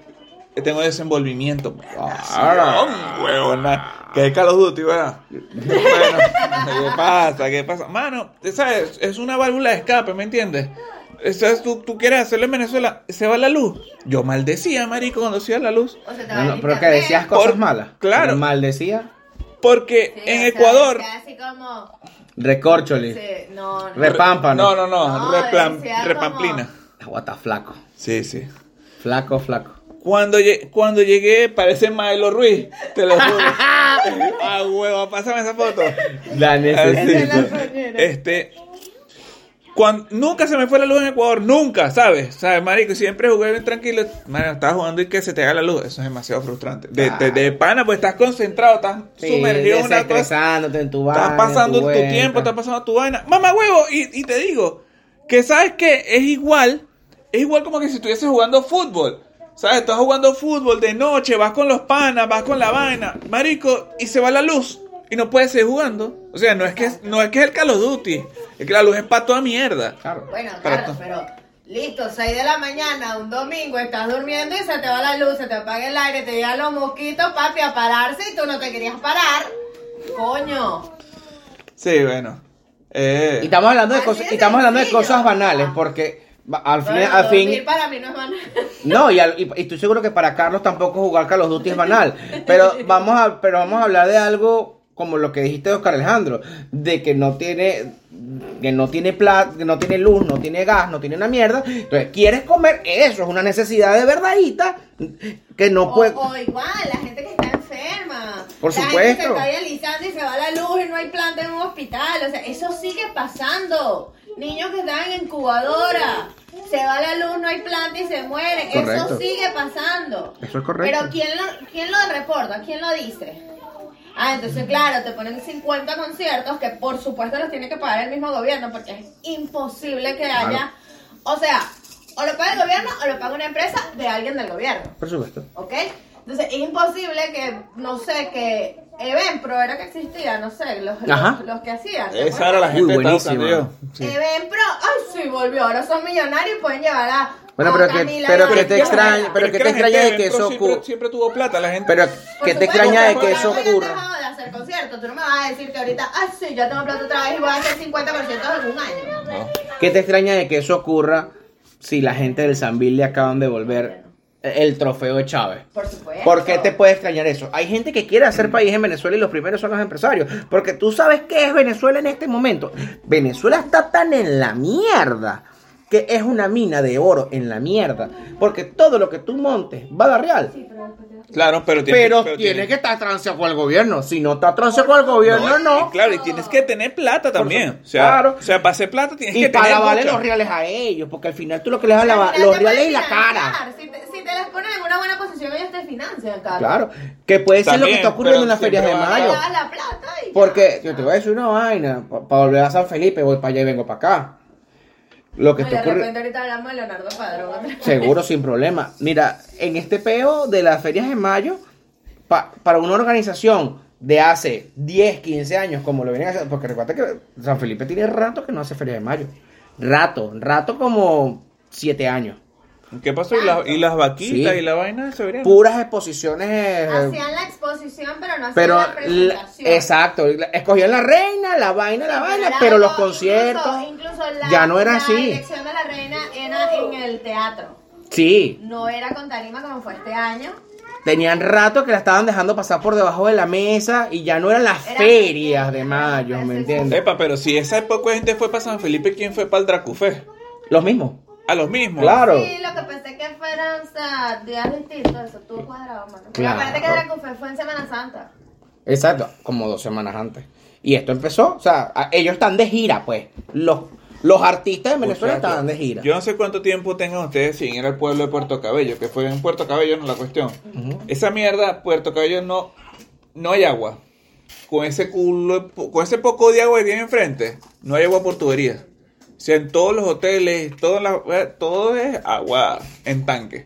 S2: tengo desenvolvimiento. Ah, huevona. Que es Call of Duty, ¿verdad? Bueno, ¿qué pasa? ¿Qué pasa? Mano, ¿sabes? Es una válvula de escape, ¿me entiendes? ¿Sabes? Tú, tú quieres hacerlo en Venezuela, se va la luz. Yo maldecía, marico, cuando se iba la luz.
S4: O se te va
S3: No, no, pero que
S4: internet.
S3: decías cosas
S2: Por-
S3: malas.
S2: claro.
S3: Que Maldecía.
S2: Porque
S4: Sí,
S2: en
S4: o sea,
S2: Ecuador...
S4: Así como...
S3: Recorcholi.
S4: sí, no, no.
S3: Repámpano.
S2: No, no, no,
S4: No,
S2: replan-
S4: decía como-
S2: repamplina.
S3: Aguanta flaco.
S2: Sí, sí.
S3: Flaco, flaco.
S2: Cuando, lle- cuando llegué, parece Maelo Ruiz, te lo juro. ah, huevo, pásame esa foto.
S3: La necesito.
S2: Este. cuan- nunca se me fue la luz en Ecuador, nunca, ¿sabes? ¿Sabes, marico? Siempre jugué bien tranquilo. Mano, estás jugando y que se te haga la luz. Eso es demasiado frustrante. De, de, de pana, pues estás concentrado, estás
S3: Sí,
S2: sumergido en una cosa.
S3: en tu vaina.
S2: Estás pasando tu,
S3: vuelta.
S2: tiempo, estás pasando tu vaina. Mamá huevo, y, y te digo, que sabes que es igual, es igual como que si estuvieses jugando fútbol. ¿Sabes? Estás jugando fútbol de noche, vas con los panas, vas con la vaina, marico, y se va la luz y no puedes seguir jugando. O sea, no es que no es que es el Call of Duty, es que la luz es para toda mierda.
S3: Claro.
S4: Bueno, claro,
S2: to-
S4: pero listo, 6 de la mañana, un domingo, estás durmiendo y se te va la luz, se te apaga el aire, te llegan los mosquitos, papi, a pararse y tú no te querías parar. Coño.
S2: Sí, bueno. Eh,
S3: Y estamos hablando de cosas, y estamos hablando de cosas banales, porque al fin,
S4: Bueno,
S3: al fin,
S4: para mí no es banal.
S3: no, y, al- y- y estoy seguro que para Carlos tampoco jugar Call of Duty es banal. Pero vamos a, pero vamos a hablar de algo como lo que dijiste de Oscar Alejandro, de que no tiene, que no tiene pla- que no tiene luz, no tiene gas, no tiene una mierda. Entonces, quieres comer, eso es una necesidad de verdadita que no
S4: O,
S3: puede.
S4: o igual, la gente que está enferma.
S3: Por
S4: la
S3: supuesto.
S4: gente se está dializando y se va la luz y no hay planta en un hospital. O sea, eso sigue pasando. Niños que están en incubadora. Se va la luz, no hay planta y se mueren.
S3: Correcto.
S4: Eso sigue pasando.
S3: Eso es correcto.
S4: Pero ¿quién lo, ¿quién lo reporta? ¿Quién lo dice? Ah, entonces claro, te ponen 50 conciertos que por supuesto los tiene que pagar el mismo gobierno porque es imposible que haya... O sea, o lo paga el gobierno o lo paga una empresa de alguien del gobierno.
S3: Por supuesto.
S4: ¿Ok? Entonces es imposible que, no sé, que Evenpro era que existía, no sé, los, los,
S3: Ajá.
S4: los que hacían. ¿te
S2: Esa era la
S4: acuerdas?
S2: gente
S3: Uy,
S2: que estaba
S3: buenísima.
S2: yo.
S4: Evenpro, ay sí, volvió, ahora son millonarios y pueden llevar a.
S3: Bueno,
S4: a
S3: pero que-
S4: Camila
S3: pero
S4: y a
S3: que te extraña- pero
S2: es
S3: que
S2: la
S3: te
S2: gente
S3: extraña de que eso
S2: siempre,
S3: ocurra.
S2: siempre tuvo plata, la gente.
S3: Pero
S4: Por
S3: ¿qué te
S4: supuesto,
S3: extraña de
S4: porque
S3: que eso
S4: ahora ya han
S3: ocurra?
S4: dejado de hacer conciertos. Tú no me vas a decir que ahorita, ah, sí, ya tengo plata otra vez y voy a hacer 50% en un año.
S3: ¿Qué te extraña de que eso ocurra si la gente del Sanville le acaban de volver el trofeo de Chávez?
S4: Por supuesto.
S3: ¿Por qué te puede extrañar eso? Hay gente que quiere hacer país en Venezuela y los primeros son los empresarios. Porque tú sabes qué es Venezuela en este momento. Venezuela está tan en la mierda que es una mina de oro en la mierda. Porque todo lo que tú montes va a dar real.
S2: Claro, pero tiene,
S3: Pero,
S2: pero
S3: tiene que estar transeado con el gobierno. Si no está transeado con el gobierno,
S2: y-
S3: no.
S2: y claro, y tienes que tener plata también. O sea,
S3: Claro.
S2: o sea para hacer plata tienes
S3: Y
S2: que
S3: para
S2: tener
S3: lavarle
S2: mucha.
S3: los reales a ellos. Porque al final tú lo que les vas a
S4: Al
S3: lavar,
S4: final
S3: los reales y la cara.
S4: Si te las ponen en una buena posición, ellos te financian.
S3: Claro. Que puede ser lo que está ocurriendo en las ferias de mayo.
S4: Te das la plata y ya.
S3: Porque yo te voy a decir una vaina, para volver a San Felipe, voy para allá y vengo para acá. Lo que está
S4: de repente ahorita hablamos de Leonardo Padrón.
S3: seguro sin problema. Mira, en este peo de las ferias de mayo, pa- para una organización de hace 10, 15 años, como lo venían haciendo, porque recuerda que San Felipe tiene rato que no hace feria de mayo. Rato, rato como 7 años.
S2: ¿Qué pasó? ¿Y, la- y las vaquitas
S3: Sí.
S2: y la vaina se verían?
S3: Puras exposiciones. eh,
S4: Hacían la exposición, pero no hacían
S3: pero,
S4: la
S3: la-
S4: presentación.
S3: exacto, la- escogían la reina, la vaina, la vaina, pero los conciertos.
S4: Incluso, incluso la,
S3: ya no era
S4: la
S3: así.
S4: elección de la reina era en el teatro.
S3: Sí,
S4: No era con tarima como fue este año.
S3: Tenían rato que la estaban dejando pasar por debajo de la mesa y ya no eran las
S4: Era
S3: ferias de mayo, ¿me entiendes?
S2: Epa, pero si esa poca gente fue para San Felipe, ¿quién fue para el Dracufé?
S3: Los mismos.
S2: A los mismos.
S3: Claro.
S4: Sí, lo que pensé que fueran, o sea, días distintos, eso estuvo cuadrado, mano. Pero
S3: Claro.
S4: aparte que Dracufé fue en Semana Santa.
S3: Exacto, como dos semanas antes. Y esto empezó, o sea, a- ellos están de gira, pues. Los, los artistas de Venezuela
S2: Muchachos,
S3: estaban de gira.
S2: Yo no sé cuánto tiempo tengan ustedes sin ir al pueblo de Puerto Cabello, que fue en Puerto Cabello, no la cuestión. Esa mierda, Puerto Cabello no, no hay agua. Con ese culo, con ese poco de agua que tiene enfrente, no hay agua por tubería. O sea, en todos los hoteles, todo, la- eh, todo es agua en tanque.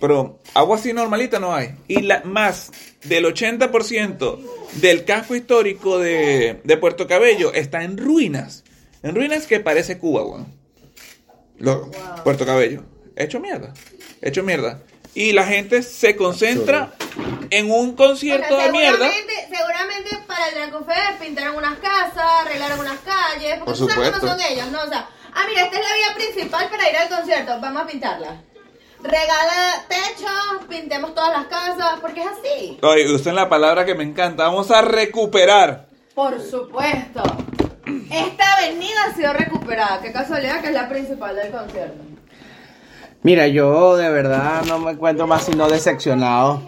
S2: Pero agua así normalita no hay. Y la, más del 80% del casco histórico de, de Puerto Cabello está en ruinas. En ruinas que parece Cuba, weón. Puerto Cabello. Hecho mierda. Hecho mierda. Y la gente se concentra en un concierto de mierda.
S4: seguramente, para el Dracufé pintaron unas casas, arreglaron unas calles, porque
S2: Por
S4: tú sabes cómo
S2: supuesto.
S4: son ellos, ¿no? O sea, ah, mira, esta es la vía principal para ir al concierto, vamos a pintarla. Regala techo, pintemos todas las casas, porque es así.
S2: Oye, usen la palabra que me encanta. Vamos a recuperar.
S4: Por supuesto. Esta avenida ha sido recuperada. Qué casualidad que es la principal del concierto.
S3: Mira, yo de verdad no me encuentro más sino decepcionado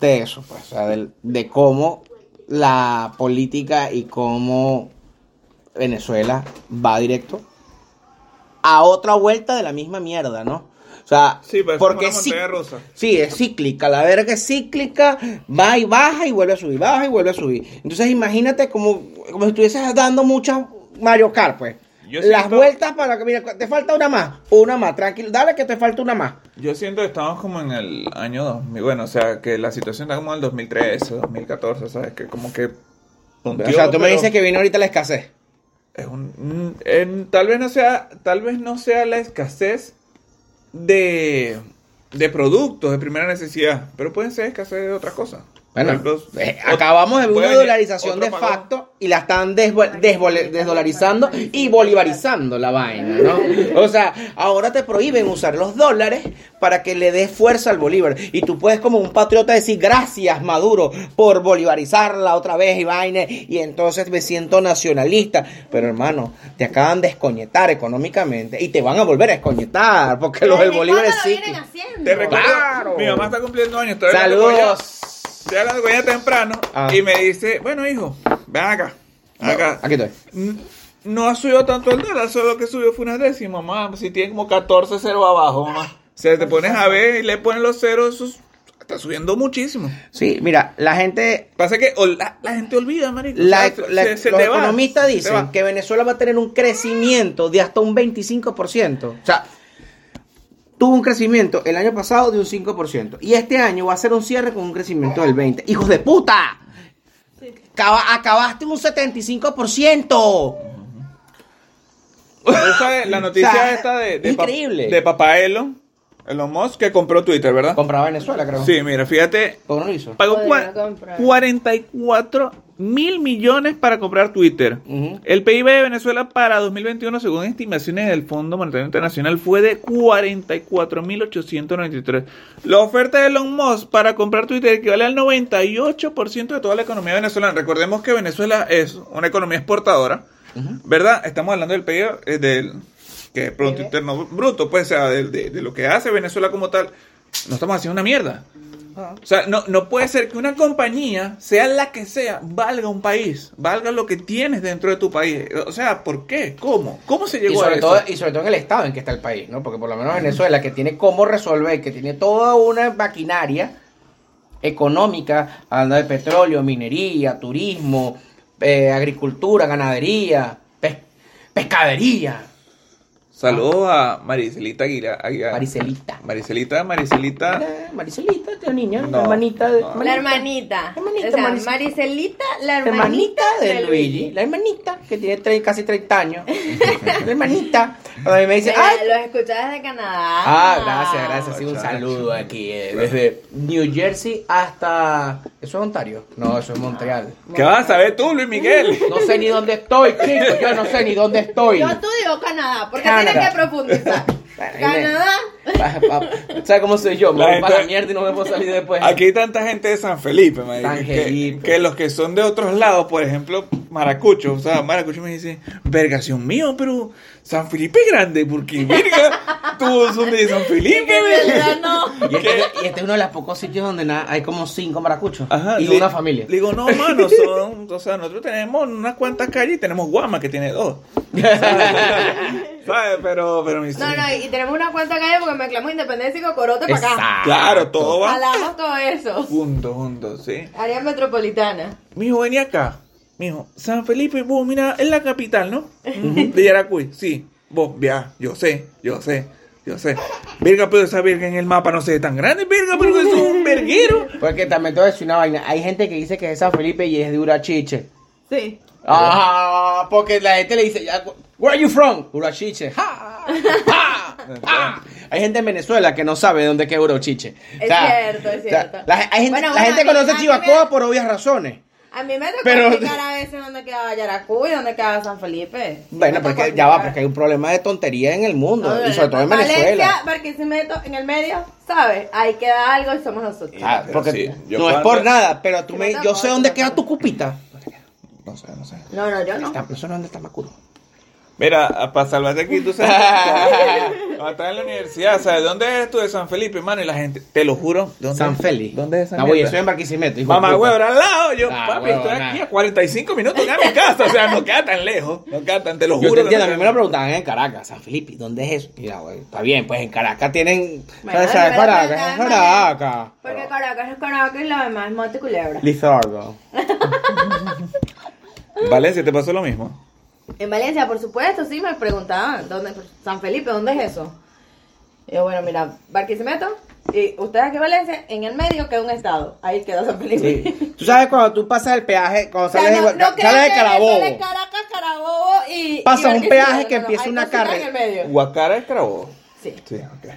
S3: de eso, pues, o sea, de, cómo la política y cómo Venezuela va directo a otra vuelta de la misma mierda, ¿no? O sea,
S2: Sí, pero es
S3: porque sí-
S2: rusa.
S3: Sí, es cíclica, la verga es cíclica, va y baja y vuelve a subir, baja y vuelve a subir. Entonces imagínate como, como si estuvieses dando muchas Mario Kart, pues.
S2: Yo
S3: Las vueltas para que, mira, te falta una más, una más, tranquilo, dale que te falta una más.
S2: Yo siento que estamos como en el año 2000. Bueno, o sea, que la situación está como en el 2013, 2014, ¿sabes? Que como que...
S3: o sea, tú me dices que viene ahorita la escasez.
S2: es un- en- tal vez no sea tal vez no sea la escasez de de productos de primera necesidad pero pueden ser escasez de otras cosas
S3: Bueno,
S2: ejemplo,
S3: eh, acabamos de ver una dolarización de facto y la están desdolarizando y bolivarizando la vaina, ¿no? O sea, ahora te prohíben usar los dólares para que le des fuerza al bolívar. Y tú puedes como un patriota decir gracias Maduro por bolivarizarla otra vez y vaina. Y entonces me siento nacionalista. Pero hermano, te acaban de escoñetar económicamente y te van a volver a escoñetar porque los del
S4: ¿Desde
S3: bolívar
S4: haciendo?
S2: Te recuerdo,
S3: Claro.
S2: mi mamá está cumpliendo años.
S3: Saludos.
S2: Estoy hablando con ella temprano
S3: Ah.
S2: y me dice, bueno hijo, ven acá, ven acá.
S3: Aquí estoy.
S2: No ha subido tanto el dólar, solo que subió fue una décima, mamá. Si tiene como 14 ceros abajo, mamá. O sea, te pones a ver y le pones los ceros, está subiendo muchísimo.
S3: Sí, mira, la gente
S2: Pasa que la, la gente olvida, marico.
S3: La-
S2: O sea, se-
S3: la-
S2: se- se
S3: los economistas dicen que Venezuela va a tener un crecimiento de hasta un 25%. O sea, tuvo un crecimiento el año pasado de un 5%. Y este año va a ser un cierre con un crecimiento del 20%. ¡Hijos de puta! Acaba- acabaste un 75%.
S2: ¿Tú sabes la noticia
S3: O sea,
S2: esta de, de, pa-
S3: increíble.
S2: de papá Elon, Musk, que compró Twitter, ¿verdad?
S3: Compraba Venezuela, creo.
S2: Sí, mira, fíjate,
S3: ¿Por qué no lo hizo?
S2: pagó
S4: Podría
S2: cua-
S4: comprar.
S2: 44 mil millones para comprar Twitter. El PIB de Venezuela para 2021, según estimaciones del Fondo Monetario Internacional, fue de 44.893. La oferta de Elon Musk para comprar Twitter equivale al 98% de toda la economía venezolana. Recordemos que Venezuela es una economía exportadora, ¿verdad? Estamos hablando del PIB, eh, del que es Producto Interno Bruto, pues, o sea, de, de- de lo que hace Venezuela como tal. No estamos haciendo una mierda. O sea, no, no puede ser que una compañía, sea la que sea, valga un país, valga lo que tienes dentro de tu país. O sea, ¿por qué? ¿Cómo? ¿Cómo se
S3: Y
S2: llegó a
S3: sobre,
S2: eso?
S3: todo, y sobre todo en el estado en que está el país, ¿no? Porque por lo menos Venezuela, que tiene cómo resolver, que tiene toda una maquinaria económica, hablando de petróleo, minería, turismo, eh, agricultura, ganadería, pes- pescadería,
S2: Saludos a Maricelita Aguirre. Aguirre.
S3: Maricelita.
S2: Maricelita, Maricelita.
S3: Mira, Maricelita, esta niña,
S2: No,
S3: hermanita de...
S2: no.
S4: La hermanita.
S3: Hermanita,
S4: o sea,
S3: Maricel-
S4: Maricelita, la
S3: hermanita de Luigi, la hermanita que tiene tre- casi 30 años, la hermanita, a mí me dice,
S4: Mira,
S3: ¡ay!
S4: Los escuchas desde Canadá.
S3: Ah, gracias, gracias. Sí, un saludo aquí, eh, desde New Jersey hasta... ¿Eso es Ontario? No, eso es Montreal.
S2: ¿Qué vas a saber tú, Luis Miguel?
S3: No sé ni dónde estoy, chicos, yo no sé ni dónde estoy.
S4: Yo estudio Canadá, porque
S3: Canadá.
S4: Tienes que profundizar. Canadá.
S3: ¿Sabes cómo soy yo? Me
S2: La
S3: voy
S2: gente-
S3: para la mierda y no me puedo salir después.
S2: Aquí hay tanta gente de San Felipe,
S3: San
S2: que-
S3: Felipe.
S2: Que, los que son de otros lados, por ejemplo, Maracucho, o sea, Maracucho me dice, vergación mío, pero San Felipe es grande, porque verga, todos son de San Felipe,
S4: no.
S3: Y este, y este es uno de los pocos sitios donde na- hay como cinco maracuchos
S2: Ajá,
S3: y
S2: le-
S3: una familia.
S2: Le digo, no, mano, son, o sea, nosotros tenemos unas cuantas calles y tenemos Guama que tiene dos. ¿Sabes? Pero, pero mi
S4: No, no, y tenemos una cuenta calle porque mezclamos independencia y cocorote para acá.
S3: Exacto.
S2: Claro, todo va
S4: Jalamos todo eso.
S2: junto, junto, sí.
S4: Área metropolitana.
S2: Mijo, vení acá. Mijo, San Felipe, vos, mira, es la capital, ¿no? De Yaracuy, sí. Vos, ya, yo sé, yo sé, yo sé. Verga, pero esa verga en el mapa no se ve tan grande, verga, pero es un verguero.
S3: Porque también te voy a decir una vaina. Hay gente que dice que es de San Felipe y es de Urachiche.
S4: Sí.
S3: Ah, porque la gente le dice, ya, where are you from? Urachiche. Ja, ja, ja. Hay gente en Venezuela que no sabe de dónde queda Urachiche.
S4: Es cierto, es cierto.
S3: la, hay gente,
S4: Bueno,
S3: la gente conoce Chivacoa
S4: me-
S3: por obvias razones.
S4: A mí me tocó
S3: Pero-
S4: explicar a veces dónde quedaba Yaracuy y dónde quedaba San Felipe.
S3: Bueno, porque ya va, porque hay un problema de tontería en el mundo.
S4: No,
S3: y sobre todo en
S4: Valencia,
S3: Venezuela.
S4: Barquisimeto, en el medio, ¿sabes? Ahí queda algo y somos nosotros.
S3: Ah, porque
S2: sí,
S3: no es por nada, pero tú me, yo sé dónde queda tu cupita.
S2: No sé, no sé.
S4: No, no, yo no.
S3: Está- No sé dónde está Macuro.
S2: Mira, para salvarte aquí, tú sabes. Cuando estás en la universidad, ¿sabes? ¿Dónde eres tú de San Felipe, hermano? Y la gente, te lo juro. ¿dónde
S3: San
S2: es?
S3: Félix.
S2: ¿Dónde es esa
S3: No, voy, yo estoy en Barquisimeto.
S2: Mamá, huevo, al lado. Yo,
S3: Ah,
S2: papi,
S3: huevo,
S2: estoy
S3: nah.
S2: aquí a 45 minutos de mi casa. O sea, no queda tan lejos. No queda tan, te lo
S3: Yo
S2: juro.
S3: te
S2: que
S3: entiendo, a
S2: no
S3: mí me lo preguntaban en Caracas, San Felipe, ¿dónde es eso? Mira, güey, está bien, pues en Caracas tienen...
S4: Bueno,
S3: ¿Sabes? Caracas, es Caracas.
S4: Porque Caracas es Caracas y lo demás es Monte Culebra.
S3: Lizardo.
S2: Valencia, ¿te pasó lo mismo?
S4: En Valencia, por supuesto, sí, me preguntaban, ¿dónde? San Felipe, ¿dónde es eso? Y yo, bueno, mira, Barquisimeto, y ustedes aquí en Valencia, en el medio queda un estado, ahí queda San Felipe.
S3: Sí. Tú sabes cuando tú pasas el peaje, cuando
S4: O sea,
S3: sales,
S4: no,
S3: de,
S4: no
S3: sales de Carabobo,
S4: sale Caracas, Carabobo y...
S3: Pasa
S4: y
S3: un peaje que
S4: no,
S3: empieza una carrera.
S4: en el medio.
S2: Guacara es Carabobo.
S4: Sí.
S2: Sí, ok.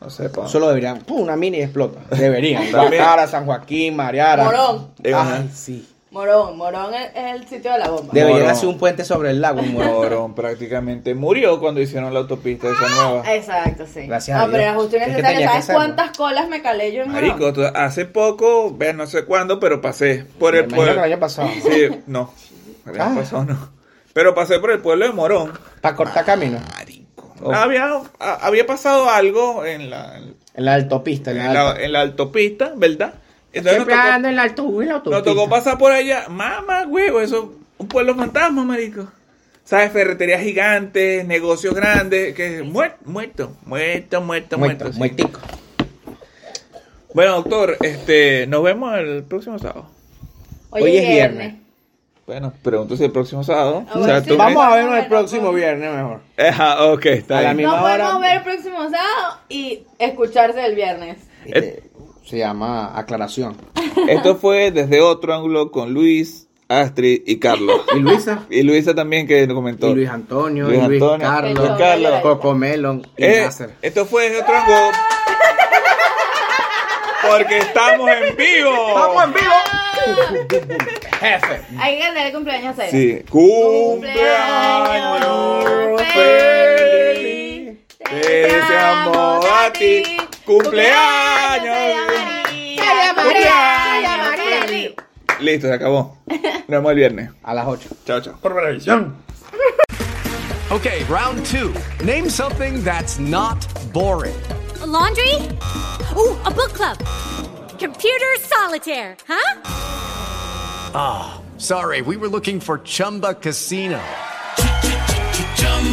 S2: No sé, pa.
S3: Solo deberían. Pum, una mini y explota. Deberían. Guadalajara, San Joaquín, Mariara.
S4: Morón.
S3: Ay, sí.
S4: Morón, Morón es, es el sitio de la bomba.
S3: Deberían
S2: Morón.
S3: hacer un puente sobre el lago. Morón.
S2: Prácticamente murió cuando hicieron la autopista esa nueva.
S4: Exacto, sí.
S3: Gracias a
S4: no, pero
S3: Dios.
S4: justo y
S3: Es que
S4: necesario.
S3: tenía que
S4: ¿Sabes
S3: hacerlo.
S4: cuántas colas me calé yo en Morón?
S2: Marico, tú- hace poco, ve, no sé cuándo, pero pasé por
S3: Me
S2: el
S3: imagino que
S2: pueblo.
S3: año pasado.
S2: Sí, no. El año
S3: Ah.
S2: pasado no. Pero pasé por el pueblo de Morón.
S3: Para cortar camino.
S2: Marico.
S3: Oh.
S2: Había, a- había pasado algo en la,
S3: En la autopista. En
S2: en
S3: la,
S2: la,
S3: alta.
S2: en la autopista, ¿verdad? Entonces nos
S3: Siempre
S2: tocó,
S3: ando en la la
S2: nos tocó pasar por allá. Mamá, huevo, eso un pueblo fantasma, marico. ¿Sabes? Ferreterías gigantes, negocios grandes, que muerto, muerto, muerto, muerto, muerto.
S3: Muerto,
S2: sí.
S3: muertico.
S2: Bueno, doctor, este, nos vemos el próximo sábado.
S3: Hoy es viernes.
S2: Bueno, pregunto si el próximo sábado.
S4: Ah, sí,
S3: Vamos a vernos el próximo viernes mejor.
S2: Ajá, ok, está bien.
S4: Nos
S3: hora.
S4: podemos ver el próximo sábado y escucharse el viernes.
S3: Este, se llama aclaración.
S2: Esto fue desde otro ángulo con Luis, Astrid y Carlos.
S3: Y Luisa.
S2: Y Luisa también que comentó.
S3: Y Luis Antonio.
S2: Luis
S3: y Luis
S2: Antonio,
S3: Carlos.
S2: Luis Carlos.
S3: Coco Melon. Y
S2: Eh,
S3: Nasser.
S2: esto fue desde otro ángulo. Porque estamos en vivo.
S3: ¡Estamos en vivo! Jefe.
S4: Hay que cantar el cumpleaños a
S2: Sí. Cumpleaños feliz. Te deseamos a ti. Cumpleaños. Cumpleaños. Listo, se acabó. Nos vemos el viernes.
S3: A las 8.
S2: Chao, chao.
S6: Okay, round two. Name something that's not boring.
S1: A laundry? Ooh, a book club. Computer solitaire, huh?
S6: Sorry, we were looking for Chumba Casino.